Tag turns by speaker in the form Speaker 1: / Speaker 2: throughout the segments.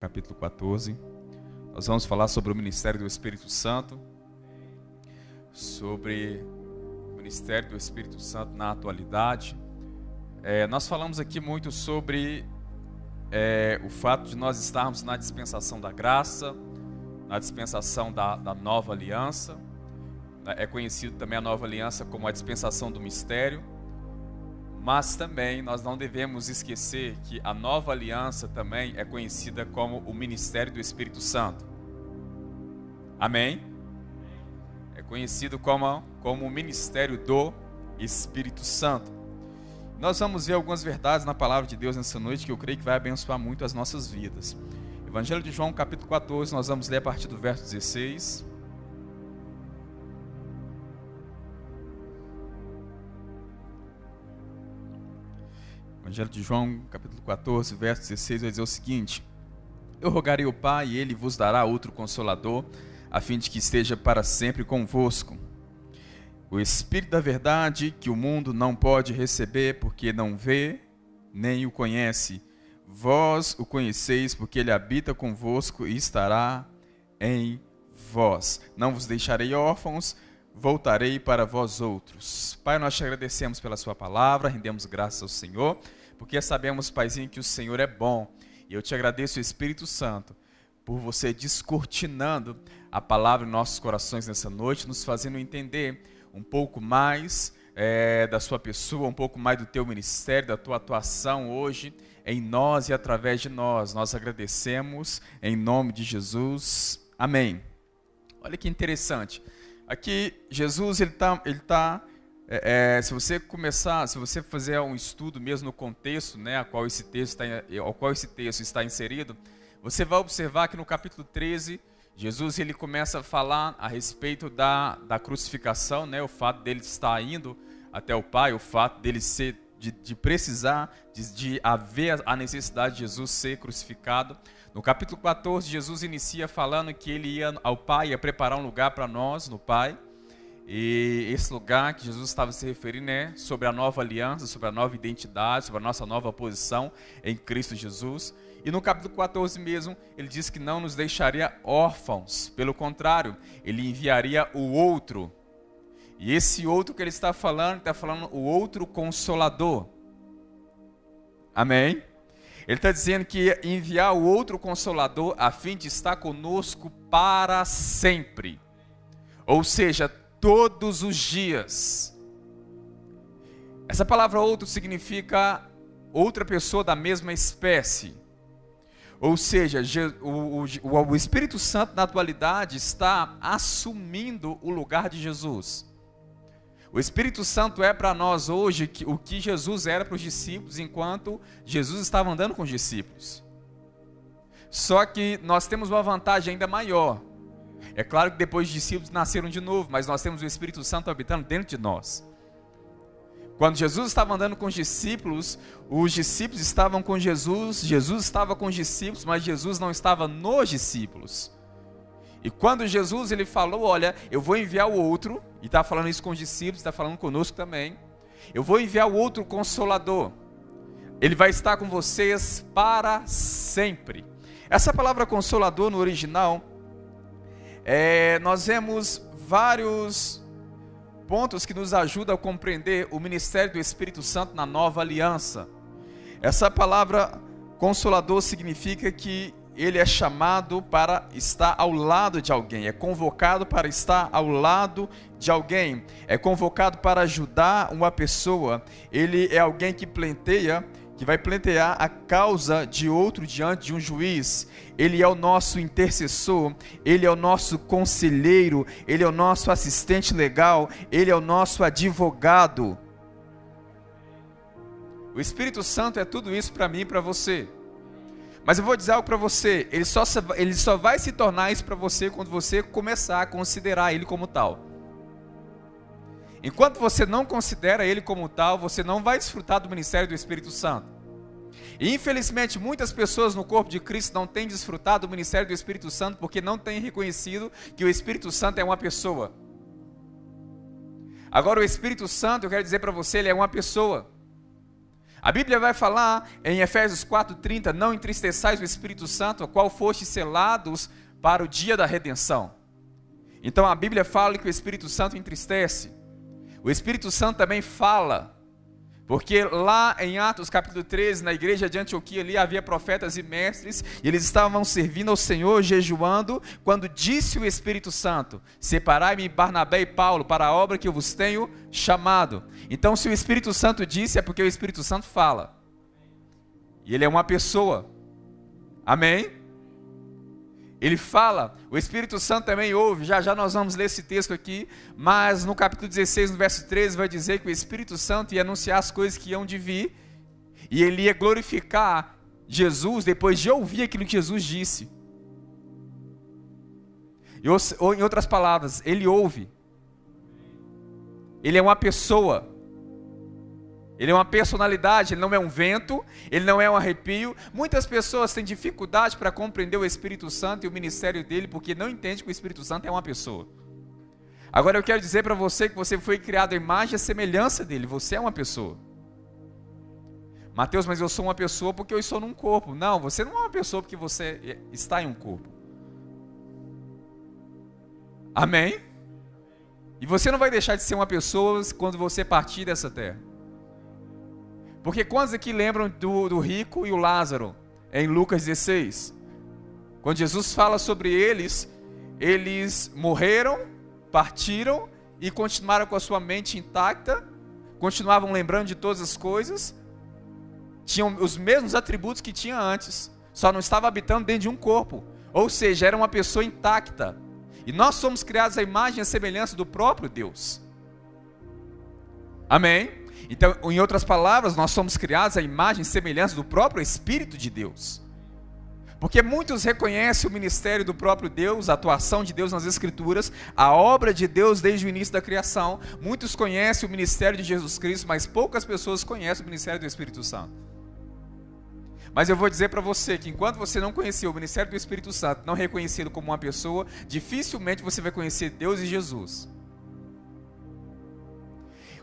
Speaker 1: capítulo 14. Nós vamos falar sobre o ministério do Espírito Santo, sobre o ministério do Espírito Santo na atualidade. É, nós falamos aqui muito sobre é, o fato de nós estarmos na dispensação da graça, na dispensação da, da nova aliança. É conhecido também a nova aliança como a dispensação do mistério. Mas também nós não devemos esquecer que a nova aliança também é conhecida como o ministério do Espírito Santo. Amém? É conhecido como, como o ministério do Espírito Santo. Nós vamos ver algumas verdades na palavra de Deus nessa noite que eu creio que vai abençoar muito as nossas vidas. Evangelho de João, capítulo 14, nós vamos ler a partir do verso 16. Evangelho de João, capítulo 14, verso 16, vai dizer o seguinte: Eu rogarei ao Pai, e ele vos dará outro consolador, a fim de que esteja para sempre convosco. O Espírito da Verdade, que o mundo não pode receber, porque não vê, nem o conhece. Vós o conheceis, porque ele habita convosco e estará em vós. Não vos deixarei órfãos, voltarei para vós outros. Pai, nós te agradecemos pela sua palavra, rendemos graças ao Senhor porque sabemos, Paizinho, que o Senhor é bom. E eu te agradeço, Espírito Santo, por você descortinando a palavra em nossos corações nessa noite, nos fazendo entender um pouco mais é, da sua pessoa, um pouco mais do teu ministério, da tua atuação hoje em nós e através de nós. Nós agradecemos em nome de Jesus. Amém. Olha que interessante. Aqui, Jesus ele está ele tá é, é, se você começar, se você fazer um estudo mesmo no contexto, né, a qual esse texto está, ao qual esse texto está inserido, você vai observar que no capítulo 13, Jesus ele começa a falar a respeito da, da crucificação, né, o fato dele estar indo até o Pai, o fato dele ser de, de precisar, de, de haver a necessidade de Jesus ser crucificado. No capítulo 14, Jesus inicia falando que ele ia ao Pai, ia preparar um lugar para nós no Pai. E esse lugar que Jesus estava se referindo é sobre a nova aliança, sobre a nova identidade, sobre a nossa nova posição em Cristo Jesus. E no capítulo 14 mesmo, ele diz que não nos deixaria órfãos, pelo contrário, ele enviaria o outro. E esse outro que ele está falando, está falando o outro consolador. Amém? Ele está dizendo que ia enviar o outro consolador a fim de estar conosco para sempre. Ou seja, todos os dias. Essa palavra outro significa outra pessoa da mesma espécie. Ou seja, o, Espírito Santo na atualidade está assumindo o lugar de Jesus. O Espírito Santo é para nós hoje o que Jesus era para os discípulos enquanto Jesus estava andando com os discípulos. Só que nós temos uma vantagem ainda maior. É claro que depois os discípulos nasceram de novo, mas nós temos o Espírito Santo habitando dentro de nós. Quando Jesus estava andando com os discípulos, os discípulos estavam com Jesus, Jesus estava com os discípulos, mas Jesus não estava nos discípulos. E quando Jesus ele falou, olha, eu vou enviar o outro, e está falando isso com os discípulos, está falando conosco também. Eu vou enviar o outro consolador. Ele vai estar com vocês para sempre. Essa palavra consolador no original é, nós vemos vários pontos que nos ajudam a compreender o ministério do Espírito Santo na nova aliança. Essa palavra consolador significa que ele é chamado para estar ao lado de alguém, é convocado para estar ao lado de alguém, é convocado para ajudar uma pessoa. Ele é alguém que planteia que vai plantear a causa de outro diante de um juiz. Ele é o nosso intercessor, ele é o nosso conselheiro, ele é o nosso assistente legal, ele é o nosso advogado. O Espírito Santo é tudo isso para mim e para você. Mas eu vou dizer algo para você, ele só, ele só vai se tornar isso para você quando você começar a considerar ele como tal. Enquanto você não considera ele como tal, você não vai desfrutar do ministério do Espírito Santo. E infelizmente muitas pessoas no corpo de Cristo não têm desfrutado do ministério do Espírito Santo porque não têm reconhecido que o Espírito Santo é uma pessoa. Agora o Espírito Santo, eu quero dizer para você, ele é uma pessoa. A Bíblia vai falar em Efésios 4:30, não entristeçais o Espírito Santo, a qual foste selados para o dia da redenção. Então a Bíblia fala que o Espírito Santo entristece. O Espírito Santo também fala porque lá em Atos capítulo 13, na igreja de Antioquia, ali havia profetas e mestres, e eles estavam servindo ao Senhor, jejuando, quando disse o Espírito Santo: Separai-me Barnabé e Paulo para a obra que eu vos tenho chamado. Então, se o Espírito Santo disse, é porque o Espírito Santo fala. E ele é uma pessoa. Amém? Ele fala, o Espírito Santo também ouve, já já nós vamos ler esse texto aqui, mas no capítulo 16, no verso 13, vai dizer que o Espírito Santo ia anunciar as coisas que iam de vir, e ele ia glorificar Jesus depois de ouvir aquilo que Jesus disse. Ou, em outras palavras, ele ouve. Ele é uma pessoa. Ele é uma personalidade, ele não é um vento, ele não é um arrepio. Muitas pessoas têm dificuldade para compreender o Espírito Santo e o ministério dele porque não entendem que o Espírito Santo é uma pessoa. Agora eu quero dizer para você que você foi criado à imagem e semelhança dele, você é uma pessoa. Mateus, mas eu sou uma pessoa porque eu estou num corpo. Não, você não é uma pessoa porque você está em um corpo. Amém? E você não vai deixar de ser uma pessoa quando você partir dessa terra. Porque quantos aqui lembram do, do rico e o Lázaro, em Lucas 16? Quando Jesus fala sobre eles, eles morreram, partiram e continuaram com a sua mente intacta, continuavam lembrando de todas as coisas, tinham os mesmos atributos que tinha antes, só não estava habitando dentro de um corpo, ou seja, era uma pessoa intacta. E nós somos criados à imagem e semelhança do próprio Deus. Amém? Então, em outras palavras, nós somos criados à imagem e semelhança do próprio Espírito de Deus. Porque muitos reconhecem o ministério do próprio Deus, a atuação de Deus nas Escrituras, a obra de Deus desde o início da criação. Muitos conhecem o ministério de Jesus Cristo, mas poucas pessoas conhecem o ministério do Espírito Santo. Mas eu vou dizer para você que enquanto você não conhecer o ministério do Espírito Santo, não reconhecê-lo como uma pessoa, dificilmente você vai conhecer Deus e Jesus.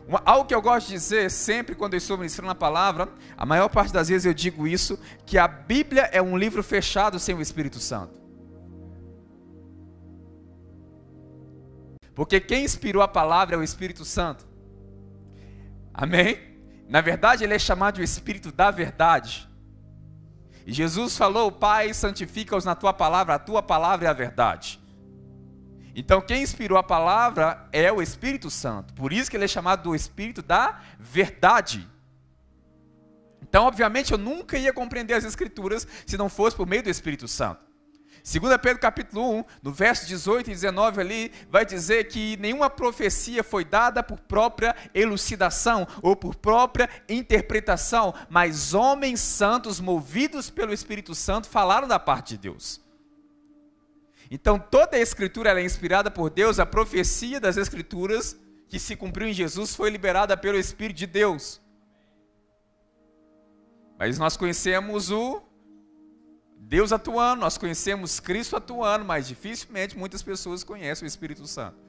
Speaker 1: Uma, algo que eu gosto de dizer sempre quando eu estou ministrando a palavra, a maior parte das vezes eu digo isso, que a Bíblia é um livro fechado sem o Espírito Santo. Porque quem inspirou a palavra é o Espírito Santo. Amém? Na verdade, ele é chamado de Espírito da verdade. E Jesus falou: Pai, santifica-os na tua palavra, a tua palavra é a verdade. Então, quem inspirou a palavra é o Espírito Santo. Por isso que ele é chamado do Espírito da verdade. Então, obviamente, eu nunca ia compreender as Escrituras se não fosse por meio do Espírito Santo. 2 Pedro capítulo 1, no verso 18 e 19 ali, vai dizer que nenhuma profecia foi dada por própria elucidação ou por própria interpretação, mas homens santos movidos pelo Espírito Santo falaram da parte de Deus. Então toda a escritura é inspirada por Deus, a profecia das escrituras que se cumpriu em Jesus foi liberada pelo Espírito de Deus. Mas nós conhecemos o Deus atuando, nós conhecemos Cristo atuando, mas dificilmente muitas pessoas conhecem o Espírito Santo.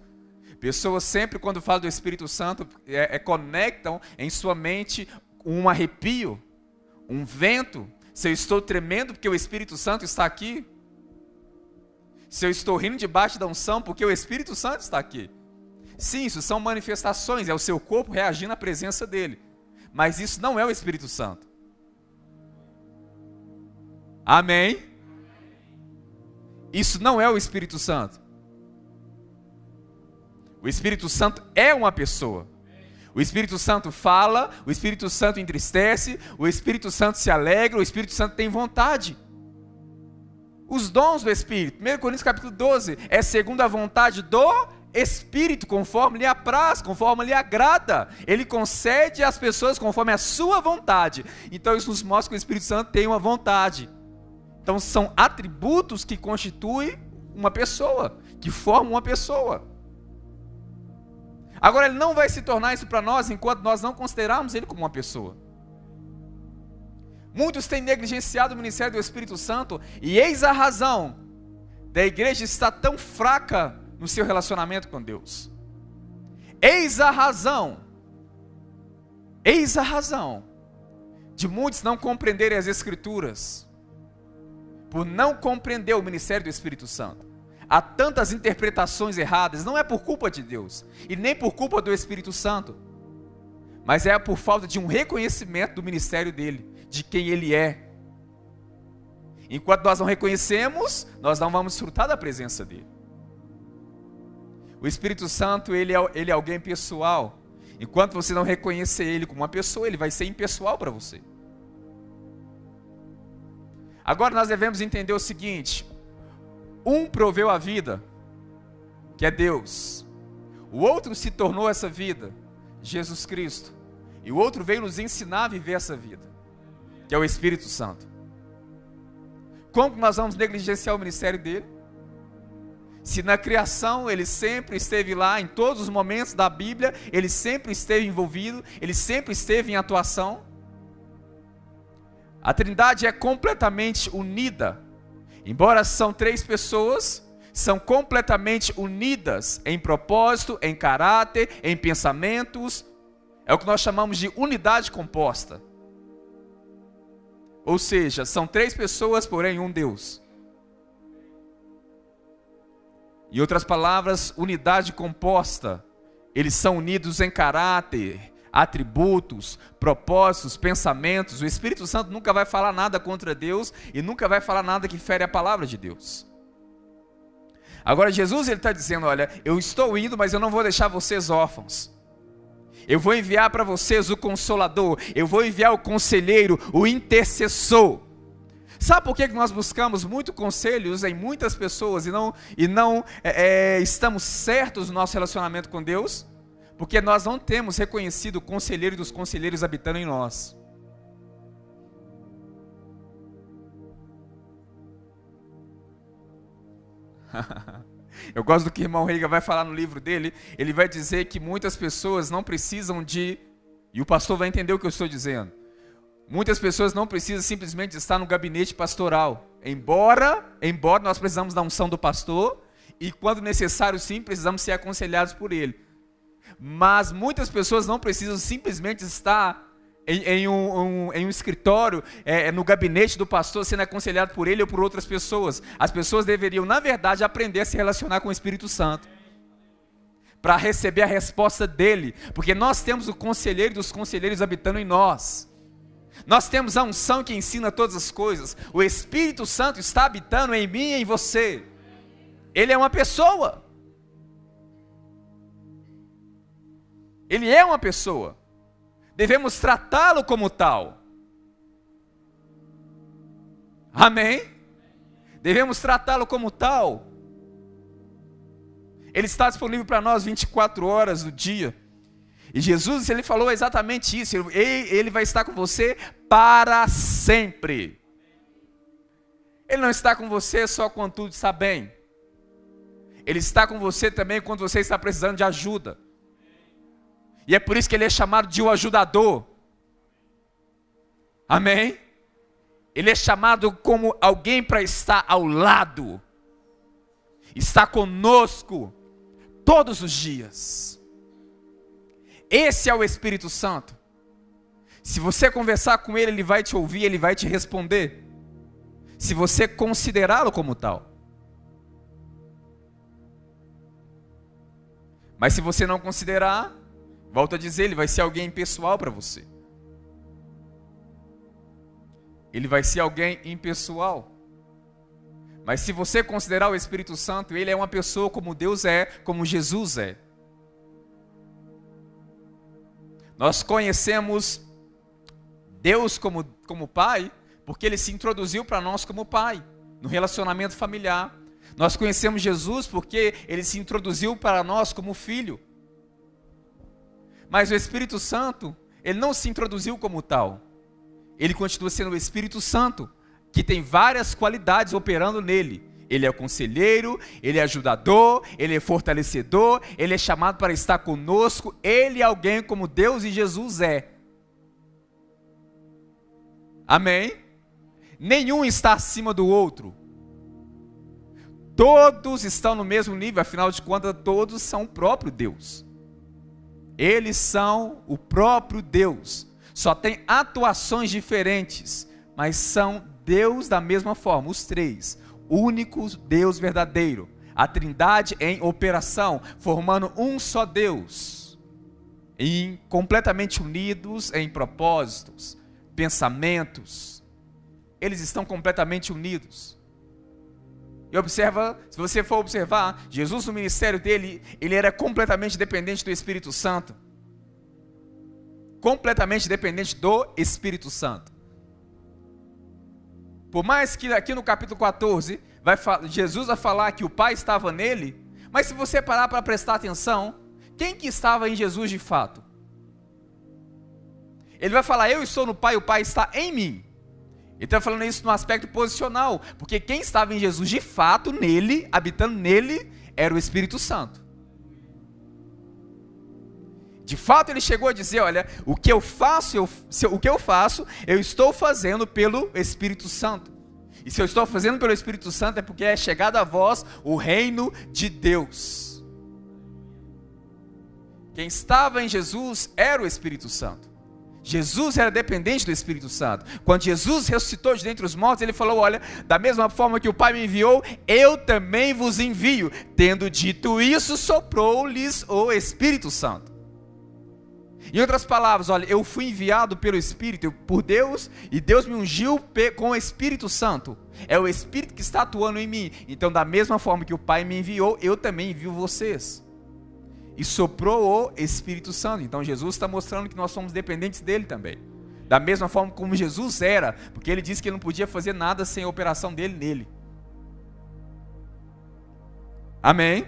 Speaker 1: Pessoas sempre, quando falam do Espírito Santo, é, é, conectam em sua mente um arrepio, um vento. Se eu estou tremendo porque o Espírito Santo está aqui, se eu estou rindo debaixo da unção, porque o Espírito Santo está aqui. Sim, isso são manifestações, é o seu corpo reagindo à presença dele. Mas isso não é o Espírito Santo. Amém? Isso não é o Espírito Santo. O Espírito Santo é uma pessoa. O Espírito Santo fala, o Espírito Santo entristece, o Espírito Santo se alegra, o Espírito Santo tem vontade. Os dons do Espírito, 1 Coríntios capítulo 12, é segundo a vontade do Espírito, conforme lhe apraz, conforme lhe agrada. Ele concede às pessoas conforme a sua vontade. Então isso nos mostra que o Espírito Santo tem uma vontade. Então são atributos que constituem uma pessoa, que formam uma pessoa. Agora ele não vai se tornar isso para nós enquanto nós não considerarmos ele como uma pessoa. Muitos têm negligenciado o ministério do Espírito Santo e eis a razão da igreja estar tão fraca no seu relacionamento com Deus. Eis a razão, eis a razão de muitos não compreenderem as Escrituras, por não compreender o ministério do Espírito Santo. Há tantas interpretações erradas, não é por culpa de Deus e nem por culpa do Espírito Santo, mas é por falta de um reconhecimento do ministério dele, de quem ele é. Enquanto nós não reconhecemos, nós não vamos desfrutar da presença dele. O Espírito Santo, ele é, ele é alguém pessoal. Enquanto você não reconhecer ele como uma pessoa, ele vai ser impessoal para você. Agora nós devemos entender o seguinte: um proveu a vida, que é Deus. O outro se tornou essa vida, Jesus Cristo. E o outro veio nos ensinar a viver essa vida, que é o Espírito Santo. Como nós vamos negligenciar o ministério dele? Se na criação ele sempre esteve lá, em todos os momentos da Bíblia, ele sempre esteve envolvido, ele sempre esteve em atuação. A Trindade é completamente unida Embora são três pessoas, são completamente unidas em propósito, em caráter, em pensamentos. É o que nós chamamos de unidade composta. Ou seja, são três pessoas, porém um Deus. Em outras palavras, unidade composta. Eles são unidos em caráter, atributos, propósitos, pensamentos. O Espírito Santo nunca vai falar nada contra Deus e nunca vai falar nada que fere a palavra de Deus. Agora Jesus ele está dizendo, olha, eu estou indo, mas eu não vou deixar vocês órfãos. Eu vou enviar para vocês o consolador, eu vou enviar o conselheiro, o intercessor. Sabe por que nós buscamos muito conselhos em muitas pessoas e não, e não é, é, estamos certos no nosso relacionamento com Deus? Porque nós não temos reconhecido o conselheiro dos conselheiros habitando em nós. Eu gosto do que o irmão Reiga vai falar no livro dele. Ele vai dizer que muitas pessoas não precisam de. E o pastor vai entender o que eu estou dizendo. Muitas pessoas não precisam simplesmente estar no gabinete pastoral. Embora, embora nós precisamos da unção do pastor, e quando necessário sim, precisamos ser aconselhados por ele. Mas muitas pessoas não precisam simplesmente estar em, em, um, um, em um, escritório, é, é, no gabinete do pastor, sendo aconselhado por ele ou por outras pessoas. As pessoas deveriam, na verdade, aprender a se relacionar com o Espírito Santo. Para receber a resposta dele. Porque nós temos o conselheiro dos conselheiros habitando em nós. Nós temos a unção que ensina todas as coisas. O Espírito Santo está habitando em mim e em você. Ele é uma pessoa. Ele é uma pessoa. Devemos tratá-lo como tal. Amém? Devemos tratá-lo como tal. Ele está disponível para nós 24 horas do dia. E Jesus, ele falou exatamente isso. Ele, ele vai estar com você para sempre. Ele não está com você só quando tudo está bem. Ele está com você também quando você está precisando de ajuda. E é por isso que ele é chamado de o ajudador. Amém? Ele é chamado como alguém para estar ao lado, está conosco todos os dias. Esse é o Espírito Santo. Se você conversar com ele, ele vai te ouvir, ele vai te responder. Se você considerá-lo como tal. Mas se você não considerar, Volto a dizer, ele vai ser alguém impessoal para você. Ele vai ser alguém impessoal. Mas se você considerar o Espírito Santo, ele é uma pessoa como Deus é, como Jesus é. Nós conhecemos Deus como, como Pai, porque ele se introduziu para nós como Pai, no relacionamento familiar. Nós conhecemos Jesus porque ele se introduziu para nós como Filho. Mas o Espírito Santo, ele não se introduziu como tal. Ele continua sendo o Espírito Santo, que tem várias qualidades operando nele. Ele é conselheiro, ele é ajudador, ele é fortalecedor, ele é chamado para estar conosco, ele é alguém como Deus e Jesus é. Amém? Nenhum está acima do outro. Todos estão no mesmo nível, afinal de contas, todos são o próprio Deus. Eles são o próprio Deus. só tem atuações diferentes, mas são Deus da mesma forma, os três, único Deus verdadeiro, a Trindade em operação, formando um só Deus, em completamente unidos em propósitos, pensamentos. Eles estão completamente unidos. E observa, se você for observar, Jesus no ministério dele, ele era completamente dependente do Espírito Santo. Completamente dependente do Espírito Santo. Por mais que aqui no capítulo 14, vai, Jesus vai falar que o Pai estava nele, mas se você parar para prestar atenção, quem que estava em Jesus de fato? Ele vai falar, eu estou no Pai, o Pai está em mim. Ele está falando isso no aspecto posicional, porque quem estava em Jesus de fato, nele, habitando nele, era o Espírito Santo. De fato, ele chegou a dizer: Olha, o que eu faço, eu, o que eu faço, eu estou fazendo pelo Espírito Santo. E se eu estou fazendo pelo Espírito Santo, é porque é chegado a vós o reino de Deus. Quem estava em Jesus era o Espírito Santo. Jesus era dependente do Espírito Santo. Quando Jesus ressuscitou de dentre os mortos, ele falou: Olha, da mesma forma que o Pai me enviou, eu também vos envio. Tendo dito isso, soprou-lhes o Espírito Santo. Em outras palavras, olha, eu fui enviado pelo Espírito, por Deus, e Deus me ungiu com o Espírito Santo. É o Espírito que está atuando em mim. Então, da mesma forma que o Pai me enviou, eu também envio vocês e soprou o Espírito Santo. Então Jesus está mostrando que nós somos dependentes dele também. Da mesma forma como Jesus era, porque ele disse que ele não podia fazer nada sem a operação dele nele. Amém?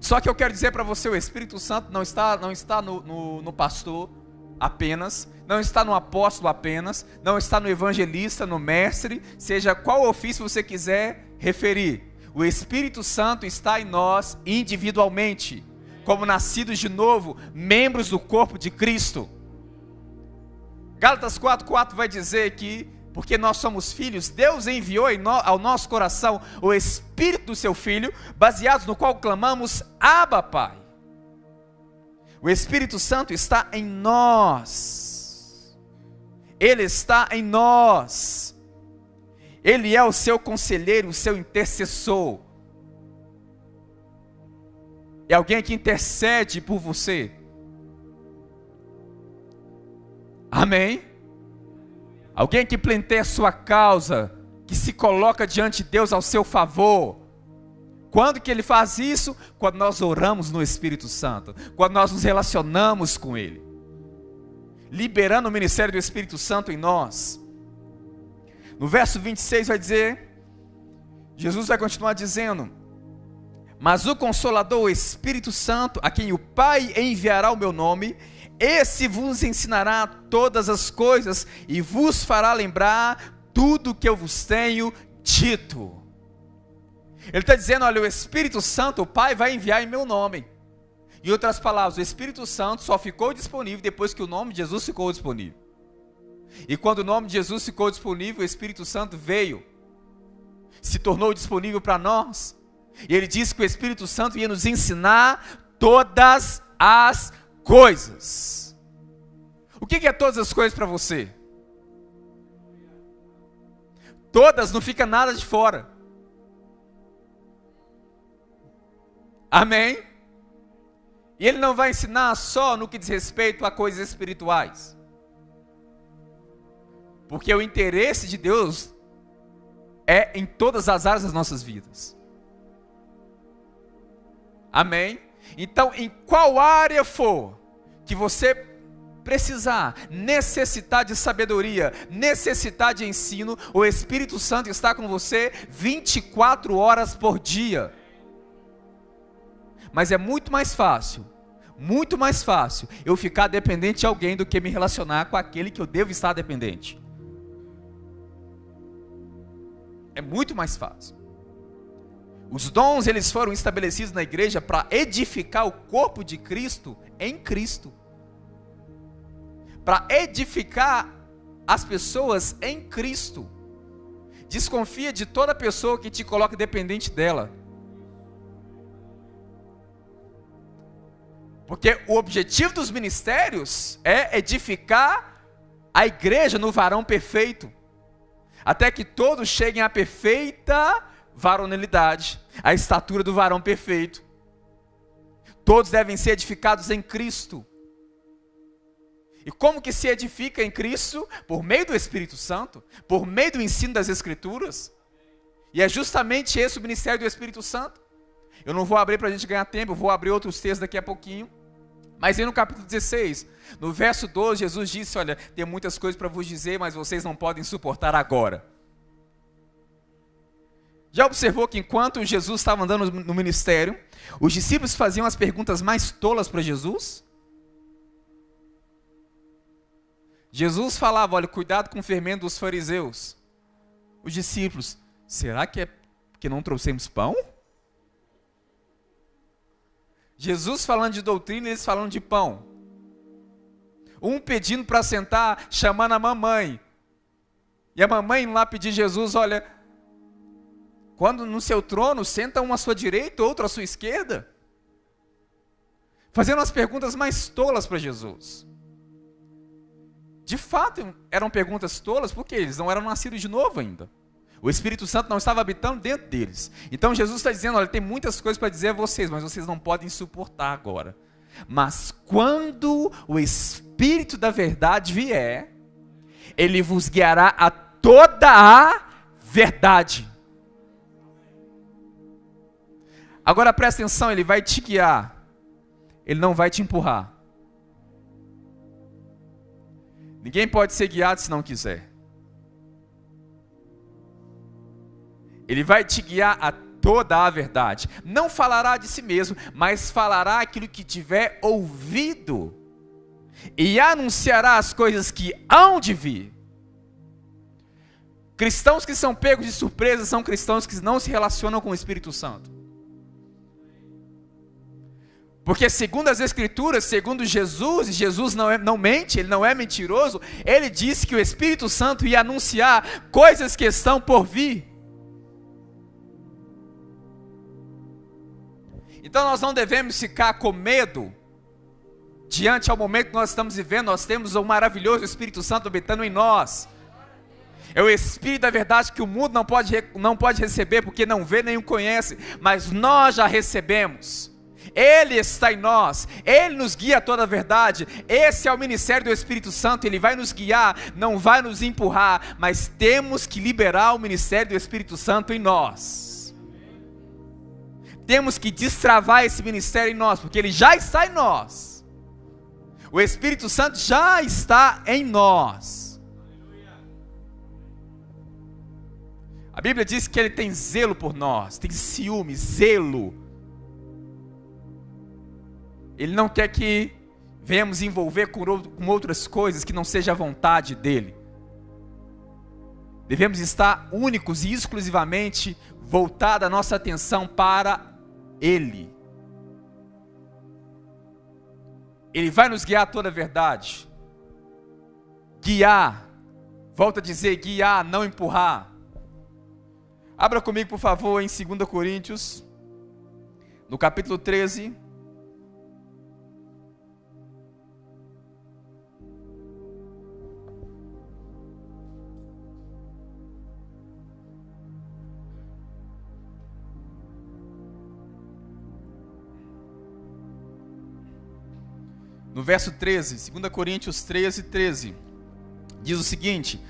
Speaker 1: Só que eu quero dizer para você, o Espírito Santo não está, não está no, no, no pastor apenas, não está no apóstolo apenas, não está no evangelista, no mestre, seja qual ofício você quiser referir. O Espírito Santo está em nós individualmente como nascidos de novo, membros do corpo de Cristo. Gálatas 4,4 vai dizer que, porque nós somos filhos, Deus enviou ao nosso coração o Espírito do seu Filho, baseados no qual clamamos, Abba, Pai. O Espírito Santo está em nós. Ele está em nós. Ele é o seu conselheiro, o seu intercessor. É alguém que intercede por você. Amém? Alguém que planteia a sua causa, que se coloca diante de Deus ao seu favor. Quando que ele faz isso? Quando nós oramos no Espírito Santo, quando nós nos relacionamos com ele. Liberando o ministério do Espírito Santo em nós. No verso 26 vai dizer, Jesus vai continuar dizendo: mas o Consolador, o Espírito Santo, a quem o Pai enviará o meu nome, esse vos ensinará todas as coisas e vos fará lembrar tudo que eu vos tenho dito. Ele está dizendo: olha, o Espírito Santo, o Pai vai enviar em meu nome. Em outras palavras, o Espírito Santo só ficou disponível depois que o nome de Jesus ficou disponível. E quando o nome de Jesus ficou disponível, o Espírito Santo veio, se tornou disponível para nós. E ele disse que o Espírito Santo ia nos ensinar todas as coisas. O que é todas as coisas para você? Todas, não fica nada de fora. Amém? E ele não vai ensinar só no que diz respeito a coisas espirituais. Porque o interesse de Deus é em todas as áreas das nossas vidas. Amém? Então, em qual área for que você precisar, necessitar de sabedoria, necessitar de ensino, o Espírito Santo está com você 24 horas por dia. Mas é muito mais fácil, muito mais fácil eu ficar dependente de alguém do que me relacionar com aquele que eu devo estar dependente. É muito mais fácil. Os dons eles foram estabelecidos na igreja para edificar o corpo de Cristo em Cristo. Para edificar as pessoas em Cristo. Desconfia de toda pessoa que te coloca dependente dela. Porque o objetivo dos ministérios é edificar a igreja no varão perfeito, até que todos cheguem à perfeita varonilidade, a estatura do varão perfeito. Todos devem ser edificados em Cristo. E como que se edifica em Cristo? Por meio do Espírito Santo, por meio do ensino das Escrituras. E é justamente esse o ministério do Espírito Santo. Eu não vou abrir para a gente ganhar tempo, vou abrir outros textos daqui a pouquinho. Mas aí no capítulo 16, no verso 12, Jesus disse: Olha, tem muitas coisas para vos dizer, mas vocês não podem suportar agora. Já observou que enquanto Jesus estava andando no ministério, os discípulos faziam as perguntas mais tolas para Jesus? Jesus falava: olha, cuidado com o fermento dos fariseus. Os discípulos, será que é que não trouxemos pão? Jesus falando de doutrina, eles falando de pão. Um pedindo para sentar, chamando a mamãe. E a mamãe lá pedir Jesus: olha, quando no seu trono senta um à sua direita, outro à sua esquerda. Fazendo as perguntas mais tolas para Jesus. De fato, eram perguntas tolas porque eles não eram nascidos de novo ainda. O Espírito Santo não estava habitando dentro deles. Então Jesus está dizendo: olha, tem muitas coisas para dizer a vocês, mas vocês não podem suportar agora. Mas quando o Espírito da verdade vier, ele vos guiará a toda a verdade. Agora presta atenção, ele vai te guiar, ele não vai te empurrar. Ninguém pode ser guiado se não quiser. Ele vai te guiar a toda a verdade. Não falará de si mesmo, mas falará aquilo que tiver ouvido. E anunciará as coisas que hão de vir. Cristãos que são pegos de surpresa são cristãos que não se relacionam com o Espírito Santo. Porque segundo as Escrituras, segundo Jesus, Jesus não, é, não mente, ele não é mentiroso, ele disse que o Espírito Santo ia anunciar coisas que estão por vir. Então nós não devemos ficar com medo diante ao momento que nós estamos vivendo, nós temos o maravilhoso Espírito Santo habitando em nós. É o Espírito da verdade que o mundo não pode, não pode receber porque não vê nem o conhece, mas nós já recebemos. Ele está em nós, Ele nos guia a toda a verdade. Esse é o ministério do Espírito Santo, Ele vai nos guiar, não vai nos empurrar, mas temos que liberar o ministério do Espírito Santo em nós. Temos que destravar esse ministério em nós, porque ele já está em nós. O Espírito Santo já está em nós. A Bíblia diz que ele tem zelo por nós, tem ciúme, zelo ele não quer que venhamos envolver com outras coisas que não seja a vontade dele. Devemos estar únicos e exclusivamente voltada a nossa atenção para Ele. Ele vai nos guiar a toda a verdade. Guiar, volta a dizer, guiar, não empurrar. Abra comigo, por favor, em 2 Coríntios, no capítulo 13. No verso 13, 2 Coríntios 13, 13, diz o seguinte: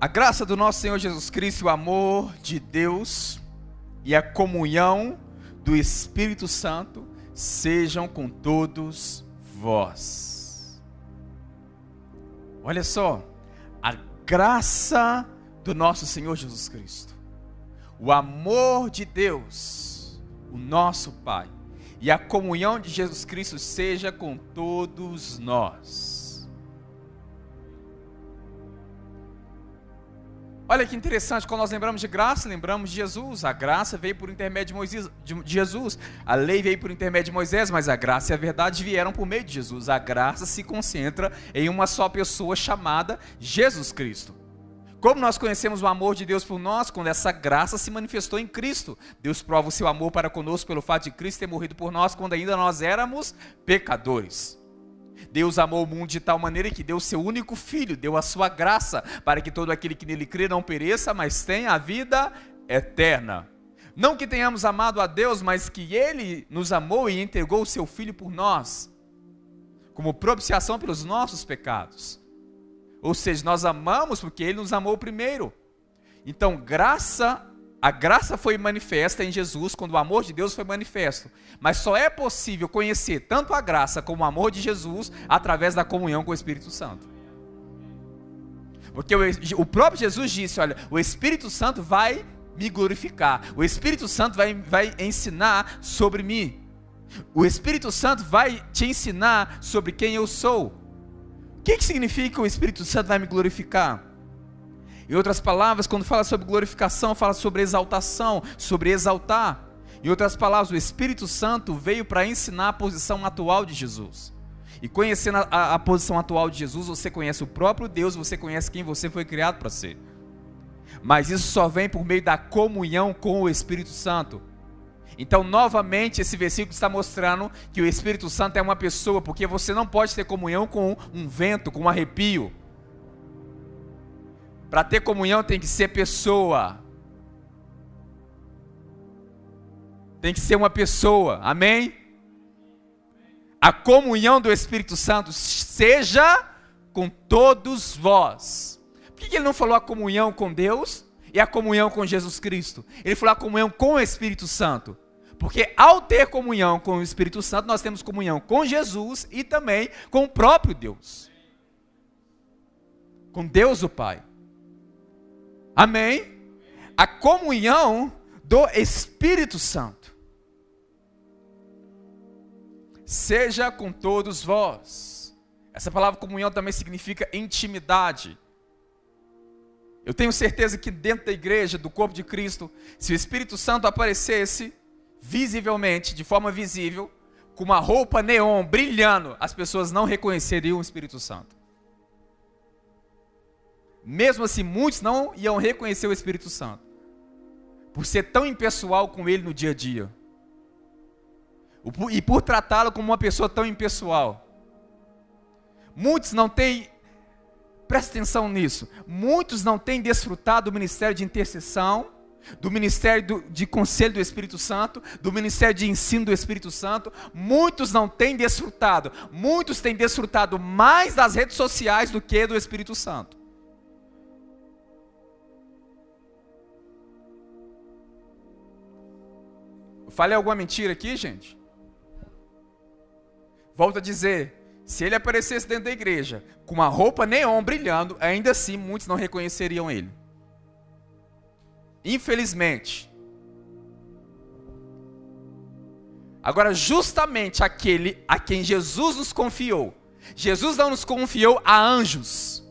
Speaker 1: A graça do nosso Senhor Jesus Cristo, o amor de Deus e a comunhão do Espírito Santo sejam com todos vós. Olha só, a graça do nosso Senhor Jesus Cristo, o amor de Deus, o nosso Pai e a comunhão de Jesus Cristo seja com todos nós. Olha que interessante, quando nós lembramos de graça, lembramos de Jesus. A graça veio por intermédio de, Moisés, de Jesus. A lei veio por intermédio de Moisés, mas a graça e a verdade vieram por meio de Jesus. A graça se concentra em uma só pessoa chamada Jesus Cristo. Como nós conhecemos o amor de Deus por nós? Quando essa graça se manifestou em Cristo. Deus prova o seu amor para conosco pelo fato de Cristo ter morrido por nós quando ainda nós éramos pecadores. Deus amou o mundo de tal maneira que deu o seu único filho, deu a sua graça, para que todo aquele que nele crê não pereça, mas tenha a vida eterna. Não que tenhamos amado a Deus, mas que ele nos amou e entregou o seu filho por nós, como propiciação pelos nossos pecados. Ou seja, nós amamos porque ele nos amou primeiro. Então, graça, a graça foi manifesta em Jesus quando o amor de Deus foi manifesto. Mas só é possível conhecer tanto a graça como o amor de Jesus através da comunhão com o Espírito Santo. Porque o, o próprio Jesus disse: Olha, o Espírito Santo vai me glorificar, o Espírito Santo vai, vai ensinar sobre mim, o Espírito Santo vai te ensinar sobre quem eu sou. O que, que significa o Espírito Santo vai me glorificar? Em outras palavras, quando fala sobre glorificação, fala sobre exaltação, sobre exaltar. Em outras palavras, o Espírito Santo veio para ensinar a posição atual de Jesus. E conhecendo a, a, a, posição atual de Jesus, você conhece o próprio Deus, você conhece quem você foi criado para ser. Mas isso só vem por meio da comunhão com o Espírito Santo. Então, novamente, esse versículo está mostrando que o Espírito Santo é uma pessoa, porque você não pode ter comunhão com um vento, com um arrepio. Para ter comunhão tem que ser pessoa. Tem que ser uma pessoa, amém? A comunhão do Espírito Santo seja com todos vós. Por que ele não falou a comunhão com Deus e a comunhão com Jesus Cristo? Ele falou a comunhão com o Espírito Santo. Porque ao ter comunhão com o Espírito Santo, nós temos comunhão com Jesus e também com o próprio Deus. Com Deus o Pai. Amém? A comunhão do Espírito Santo. Seja com todos vós. Essa palavra comunhão também significa intimidade. Eu tenho certeza que dentro da igreja, do corpo de Cristo, se o Espírito Santo aparecesse, visivelmente, de forma visível, com uma roupa neon brilhando, as pessoas não reconheceriam o Espírito Santo. Mesmo assim, muitos não iam reconhecer o Espírito Santo, por ser tão impessoal com ele no dia a dia, e por tratá-lo como uma pessoa tão impessoal. Muitos não têm, presta atenção nisso, muitos não têm desfrutado do ministério de intercessão, do ministério do, de conselho do Espírito Santo, do ministério de ensino do Espírito Santo, muitos não têm desfrutado, muitos têm desfrutado mais das redes sociais do que do Espírito Santo. falei alguma mentira aqui, gente? Volto a dizer, se ele aparecesse dentro da igreja com uma roupa neon brilhando, ainda assim muitos não reconheceriam ele. Infelizmente. Agora, justamente aquele a quem Jesus nos confiou, Jesus não nos confiou a anjos.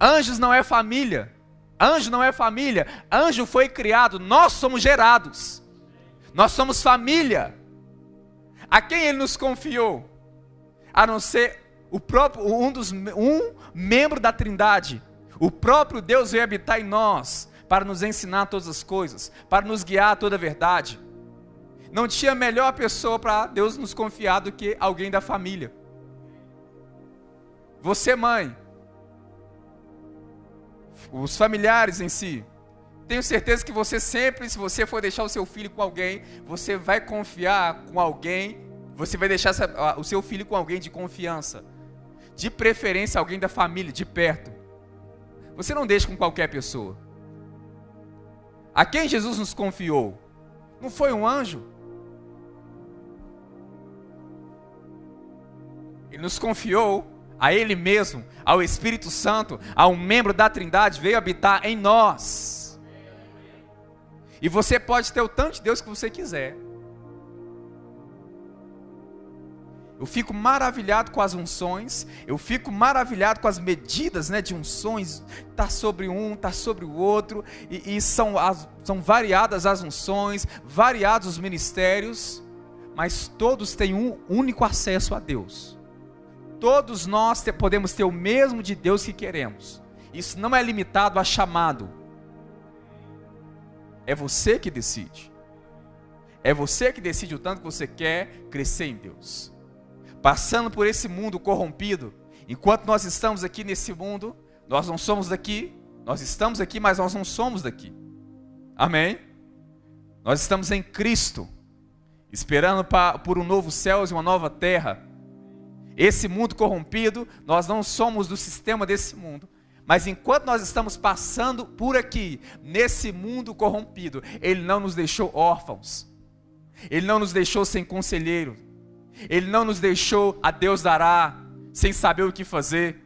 Speaker 1: Anjos não é família. Anjo não é família. Anjo foi criado. Nós somos gerados. Nós somos família. A quem ele nos confiou? A não ser o próprio um dos um membro da Trindade. O próprio Deus veio habitar em nós para nos ensinar todas as coisas, para nos guiar a toda a verdade. Não tinha melhor pessoa para Deus nos confiar do que alguém da família. Você, mãe, os familiares em si. Tenho certeza que você sempre, se você for deixar o seu filho com alguém, você vai confiar com alguém, você vai deixar o seu filho com alguém de confiança. De preferência, alguém da família, de perto. Você não deixa com qualquer pessoa. A quem Jesus nos confiou? Não foi um anjo? Ele nos confiou a Ele mesmo, ao Espírito Santo, a um membro da Trindade, veio habitar em nós. E você pode ter o tanto de Deus que você quiser. Eu fico maravilhado com as unções, eu fico maravilhado com as medidas né, de unções, está sobre um, está sobre o outro, e, e são, as, são variadas as unções, variados os ministérios, mas todos têm um único acesso a Deus. Todos nós te, podemos ter o mesmo de Deus que queremos. Isso não é limitado a chamado. É você que decide. É você que decide o tanto que você quer crescer em Deus. Passando por esse mundo corrompido, enquanto nós estamos aqui nesse mundo, nós não somos daqui, nós estamos aqui, mas nós não somos daqui. Amém? Nós estamos em Cristo, esperando por um novo céu e uma nova terra. Esse mundo corrompido, nós não somos do sistema desse mundo. Mas enquanto nós estamos passando por aqui, nesse mundo corrompido, Ele não nos deixou órfãos. Ele não nos deixou sem conselheiro. Ele não nos deixou a Deus dará, sem saber o que fazer.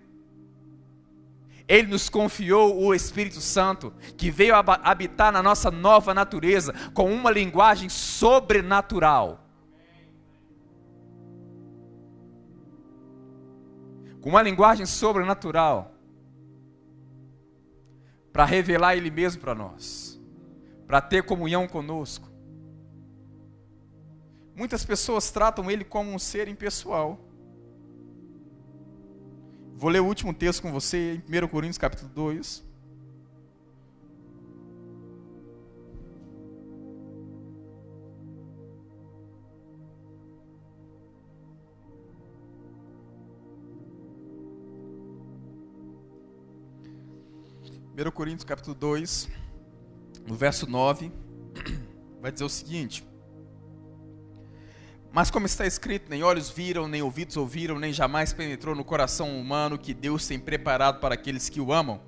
Speaker 1: Ele nos confiou o Espírito Santo, que veio habitar na nossa nova natureza, com uma linguagem sobrenatural. Com uma linguagem sobrenatural, para revelar Ele mesmo para nós, para ter comunhão conosco. Muitas pessoas tratam ele como um ser impessoal. Vou ler o último texto com você, em 1 Coríntios capítulo 2. Primeiro Coríntios capítulo 2, no verso 9, vai dizer o seguinte: mas como está escrito, nem olhos viram, nem ouvidos ouviram, nem jamais penetrou no coração humano que Deus tem preparado para aqueles que o amam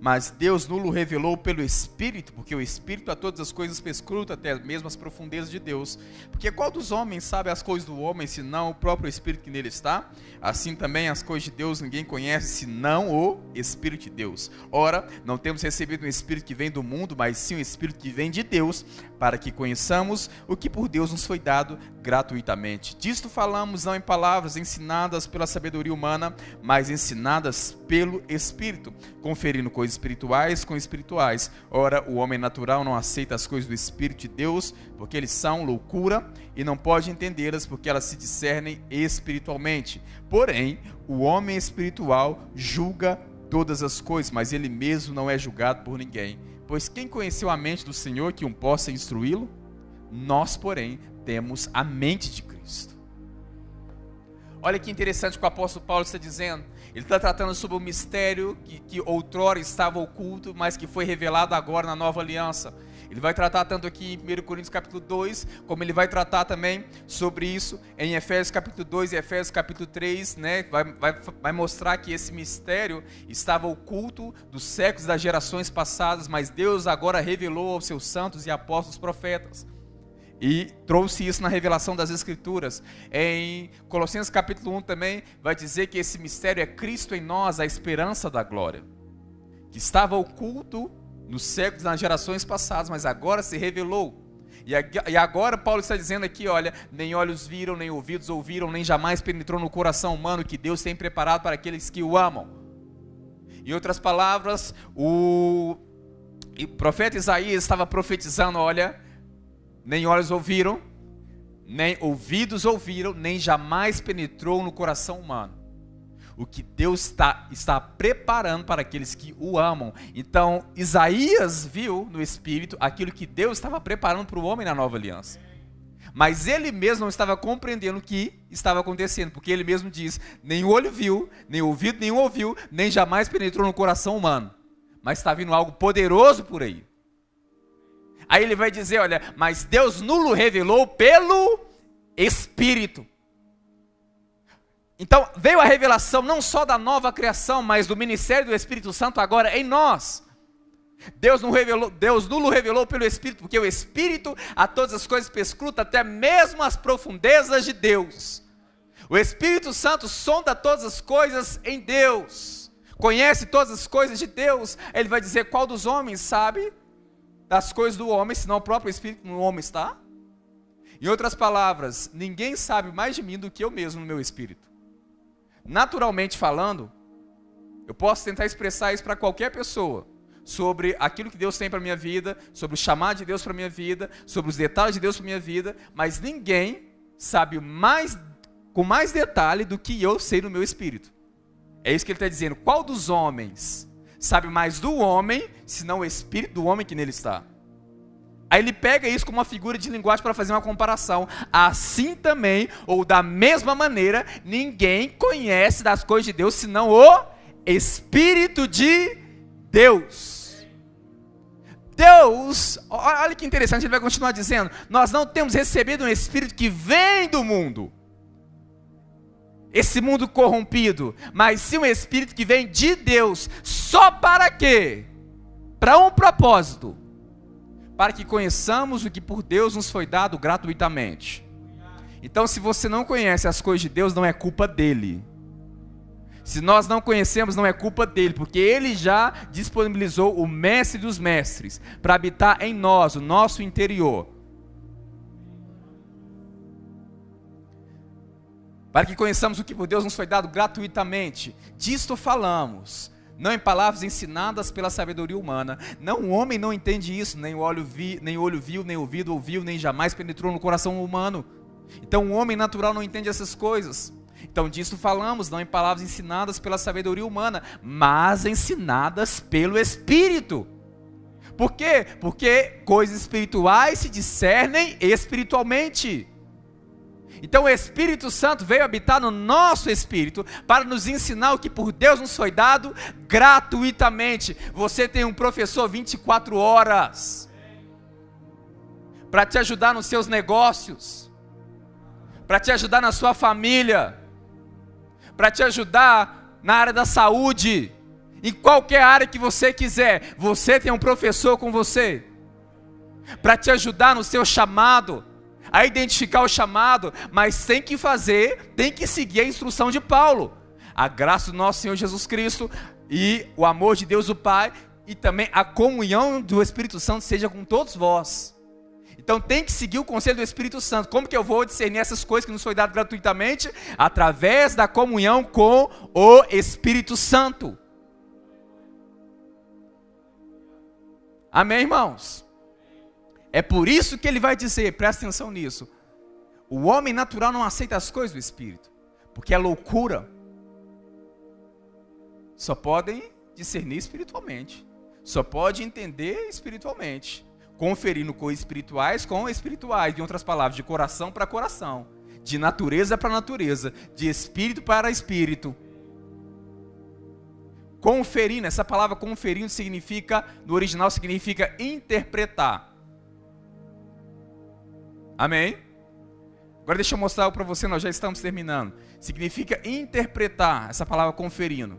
Speaker 1: mas Deus nulo revelou pelo Espírito, porque o Espírito a todas as coisas pescruta até mesmo as profundezas de Deus. Porque qual dos homens sabe as coisas do homem, senão o próprio Espírito que nele está? Assim também as coisas de Deus ninguém conhece, senão o Espírito de Deus. Ora, não temos recebido um Espírito que vem do mundo, mas sim um Espírito que vem de Deus, para que conheçamos o que por Deus nos foi dado gratuitamente. Disto falamos não em palavras ensinadas pela sabedoria humana, mas ensinadas pelo Espírito, conferindo coisas espirituais com espirituais. Ora, o homem natural não aceita as coisas do Espírito de Deus, porque eles são loucura, e não pode entendê-las, porque elas se discernem espiritualmente. Porém, o homem espiritual julga todas as coisas, mas ele mesmo não é julgado por ninguém. Pois quem conheceu a mente do Senhor que um possa instruí-lo? Nós, porém, temos a mente de Cristo. Olha que interessante o que o apóstolo Paulo está dizendo. Ele está tratando sobre o mistério que, que outrora estava oculto, mas que foi revelado agora na nova aliança. Ele vai tratar tanto aqui em 1 Coríntios capítulo 2, como ele vai tratar também sobre isso em Efésios capítulo 2 e Efésios capítulo 3, né? Vai, vai, vai mostrar que esse mistério estava oculto dos séculos das gerações passadas, mas Deus agora revelou aos seus santos e apóstolos profetas. E trouxe isso na revelação das Escrituras. Em Colossenses capítulo 1 também vai dizer que esse mistério é Cristo em nós, a esperança da glória. Que estava oculto nos séculos, nas gerações passadas, mas agora se revelou. E agora Paulo está dizendo aqui, olha, nem olhos viram, nem ouvidos ouviram, nem jamais penetrou no coração humano que Deus tem preparado para aqueles que o amam. Em outras palavras, o, profeta Isaías estava profetizando, olha, nem olhos ouviram, nem ouvidos ouviram, nem jamais penetrou no coração humano. O que Deus está, está preparando para aqueles que o amam. Então, Isaías viu no Espírito aquilo que Deus estava preparando para o homem na nova aliança. Mas ele mesmo não estava compreendendo o que estava acontecendo, porque ele mesmo diz: nem o olho viu, nem o ouvido nenhum ouviu, nem jamais penetrou no coração humano. Mas está vindo algo poderoso por aí. Aí ele vai dizer: olha, mas Deus nulo revelou pelo Espírito. Então veio a revelação não só da nova criação, mas do ministério do Espírito Santo agora em nós. Deus não revelou, Deus nulo revelou pelo Espírito, porque o Espírito a todas as coisas pescruta, até mesmo as profundezas de Deus. O Espírito Santo sonda todas as coisas em Deus, conhece todas as coisas de Deus. Ele vai dizer qual dos homens sabe das coisas do homem, senão o próprio Espírito no homem está? Em outras palavras, ninguém sabe mais de mim do que eu mesmo no meu espírito. Naturalmente falando, eu posso tentar expressar isso para qualquer pessoa, sobre aquilo que Deus tem para minha vida, sobre o chamado de Deus para minha vida, sobre os detalhes de Deus para minha vida, mas ninguém sabe mais com mais detalhe do que eu sei no meu espírito. É isso que ele está dizendo. Qual dos homens sabe mais do homem, senão o espírito do homem que nele está. Aí ele pega isso como uma figura de linguagem para fazer uma comparação. Assim também, ou da mesma maneira, ninguém conhece das coisas de Deus senão o Espírito de Deus. Deus, olha que interessante, ele vai continuar dizendo: Nós não temos recebido um Espírito que vem do mundo, esse mundo corrompido, mas sim um Espírito que vem de Deus, só para quê? Para um propósito para que conheçamos o que por Deus nos foi dado gratuitamente. Então, se você não conhece as coisas de Deus, não é culpa dele. Se nós não conhecemos, não é culpa dele, porque ele já disponibilizou o mestre dos mestres para habitar em nós, o nosso interior. Para que conheçamos o que por Deus nos foi dado gratuitamente. Disto falamos não em palavras ensinadas pela sabedoria humana. Não, o homem não entende isso, nem o olho, vi, nem o olho viu, nem ouvido ouviu, nem jamais penetrou no coração humano. Então o homem natural não entende essas coisas. Então disso falamos, não em palavras ensinadas pela sabedoria humana, mas ensinadas pelo Espírito. Por quê? Porque coisas espirituais se discernem espiritualmente. Então o Espírito Santo veio habitar no nosso espírito para nos ensinar o que por Deus nos foi dado gratuitamente. Você tem um professor 24 horas para te ajudar nos seus negócios, para te ajudar na sua família, para te ajudar na área da saúde, em qualquer área que você quiser. Você tem um professor com você para te ajudar no seu chamado a identificar o chamado, mas tem que fazer, tem que seguir a instrução de Paulo. A graça do nosso Senhor Jesus Cristo e o amor de Deus o Pai e também a comunhão do Espírito Santo seja com todos vós. Então tem que seguir o conselho do Espírito Santo. Como que eu vou discernir essas coisas que nos foi dado gratuitamente? Através da comunhão com o Espírito Santo. Amém, irmãos? É por isso que ele vai dizer, presta atenção nisso. O homem natural não aceita as coisas do Espírito, porque é loucura. Só podem discernir espiritualmente, só pode entender espiritualmente, conferindo coisas espirituais com espirituais, em outras palavras, de coração para coração, de natureza para natureza, de espírito para espírito. Conferindo, essa palavra conferindo significa, no original significa interpretar. Amém? Agora deixa eu mostrar para você, nós já estamos terminando. Significa interpretar, essa palavra conferindo.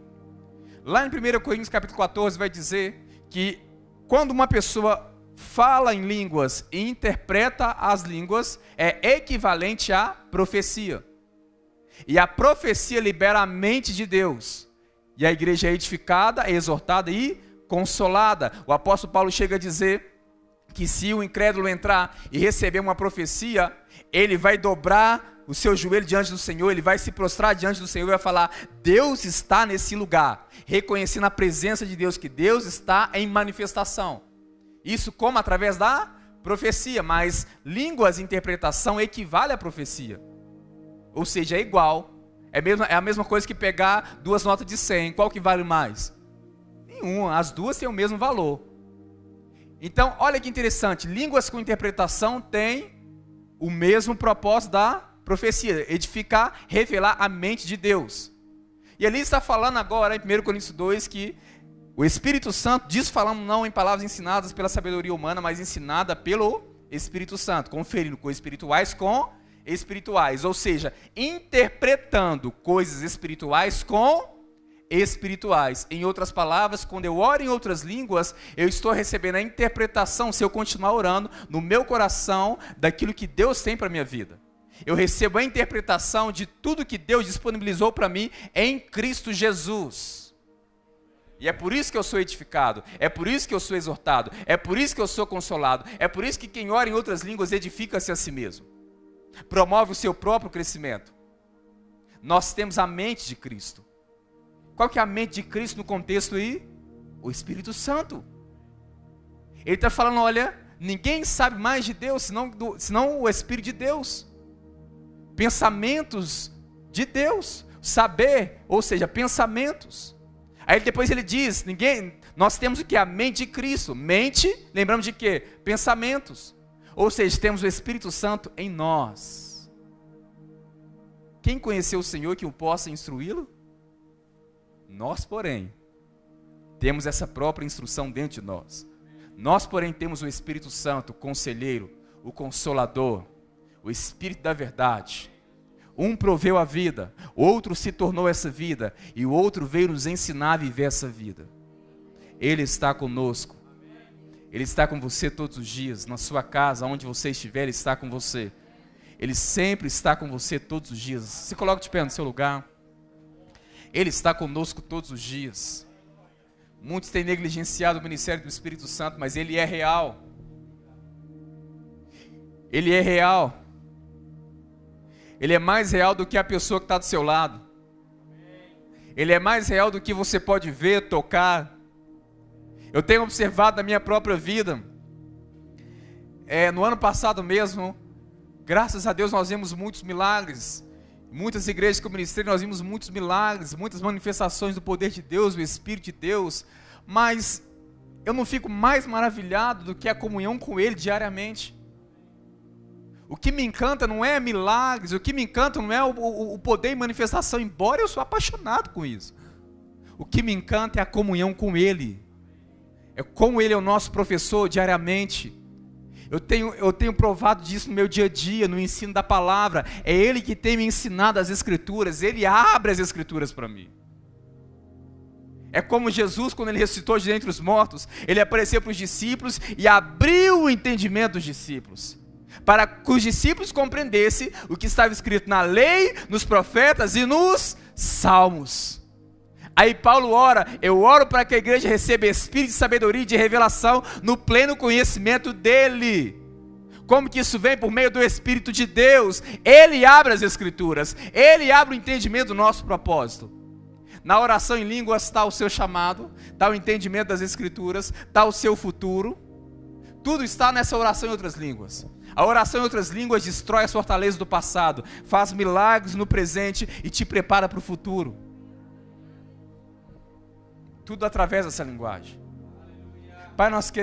Speaker 1: Lá em 1 Coríntios capítulo 14 vai dizer que quando uma pessoa fala em línguas e interpreta as línguas, é equivalente à profecia. E a profecia libera a mente de Deus. E a igreja é edificada, é exortada e consolada. O apóstolo Paulo chega a dizer que se o incrédulo entrar e receber uma profecia, ele vai dobrar o seu joelho diante do Senhor, ele vai se prostrar diante do Senhor e vai falar: Deus está nesse lugar, reconhecendo a presença de Deus, que Deus está em manifestação. Isso como através da profecia, mas línguas e interpretação equivale à profecia. Ou seja, é igual. É, mesmo, é a mesma coisa que pegar duas notas de 100. Qual que vale mais? Nenhuma. As duas têm o mesmo valor. Então, olha que interessante, línguas com interpretação têm o mesmo propósito da profecia, edificar, revelar a mente de Deus. E ali está falando agora, em 1 Coríntios 2, que o Espírito Santo, diz falando não em palavras ensinadas pela sabedoria humana, mas ensinada pelo Espírito Santo, conferindo com espirituais com espirituais, ou seja, interpretando coisas espirituais com espirituais. Em outras palavras, quando eu oro em outras línguas, eu estou recebendo a interpretação, se eu continuar orando, no meu coração, daquilo que Deus tem para a minha vida. Eu recebo a interpretação de tudo que Deus disponibilizou para mim em Cristo Jesus. E é por isso que eu sou edificado, é por isso que eu sou exortado, é por isso que eu sou consolado, é por isso que quem ora em outras línguas edifica-se a si mesmo, promove o seu próprio crescimento. Nós temos a mente de Cristo. Qual que é a mente de Cristo no contexto aí? O Espírito Santo. Ele está falando, olha, ninguém sabe mais de Deus senão, do, senão o Espírito de Deus. Pensamentos de Deus. Saber, ou seja, pensamentos. Aí depois ele diz: ninguém, nós temos o que? A mente de Cristo. Mente, lembramos de quê? Pensamentos. Ou seja, temos o Espírito Santo em nós. Quem conheceu o Senhor que o possa instruí-lo? Nós, porém, temos essa própria instrução dentro de nós. Nós, porém, temos o Espírito Santo, o conselheiro, o consolador, o Espírito da verdade. Um proveu a vida, outro se tornou essa vida, e o outro veio nos ensinar a viver essa vida. Ele está conosco. Ele está com você todos os dias, na sua casa, onde você estiver, Ele está com você. Ele sempre está com você todos os dias. Se coloque de pé no seu lugar. Ele está conosco todos os dias. Muitos têm negligenciado o ministério do Espírito Santo, mas ele é real. Ele é real. Ele é mais real do que a pessoa que está do seu lado. Ele é mais real do que você pode ver, tocar. Eu tenho observado na minha própria vida. É, no ano passado mesmo, graças a Deus nós vimos muitos milagres. Muitas igrejas que eu ministrei, nós vimos muitos milagres, muitas manifestações do poder de Deus, do Espírito de Deus, mas eu não fico mais maravilhado do que a comunhão com Ele diariamente. O que me encanta não é milagres, o que me encanta não é o, o, o poder e manifestação, embora eu sou apaixonado com isso. O que me encanta é a comunhão com Ele. É como Ele é o nosso professor diariamente. Eu tenho, eu tenho provado disso no meu dia a dia, no ensino da palavra. É Ele que tem me ensinado as Escrituras. Ele abre as Escrituras para mim. É como Jesus, quando ele ressuscitou de entre os mortos, ele apareceu para os discípulos e abriu o entendimento dos discípulos. Para que os discípulos compreendessem o que estava escrito na lei, nos profetas e nos salmos. Aí Paulo ora, eu oro para que a igreja receba espírito de sabedoria e de revelação no pleno conhecimento dele. Como que isso vem por meio do Espírito de Deus? Ele abre as Escrituras, ele abre o entendimento do nosso propósito. Na oração em línguas está o seu chamado, está o entendimento das Escrituras, está o seu futuro. Tudo está nessa oração em outras línguas. A oração em outras línguas destrói as fortalezas do passado, faz milagres no presente e te prepara para o futuro. Tudo através dessa linguagem. Pai, nós queremos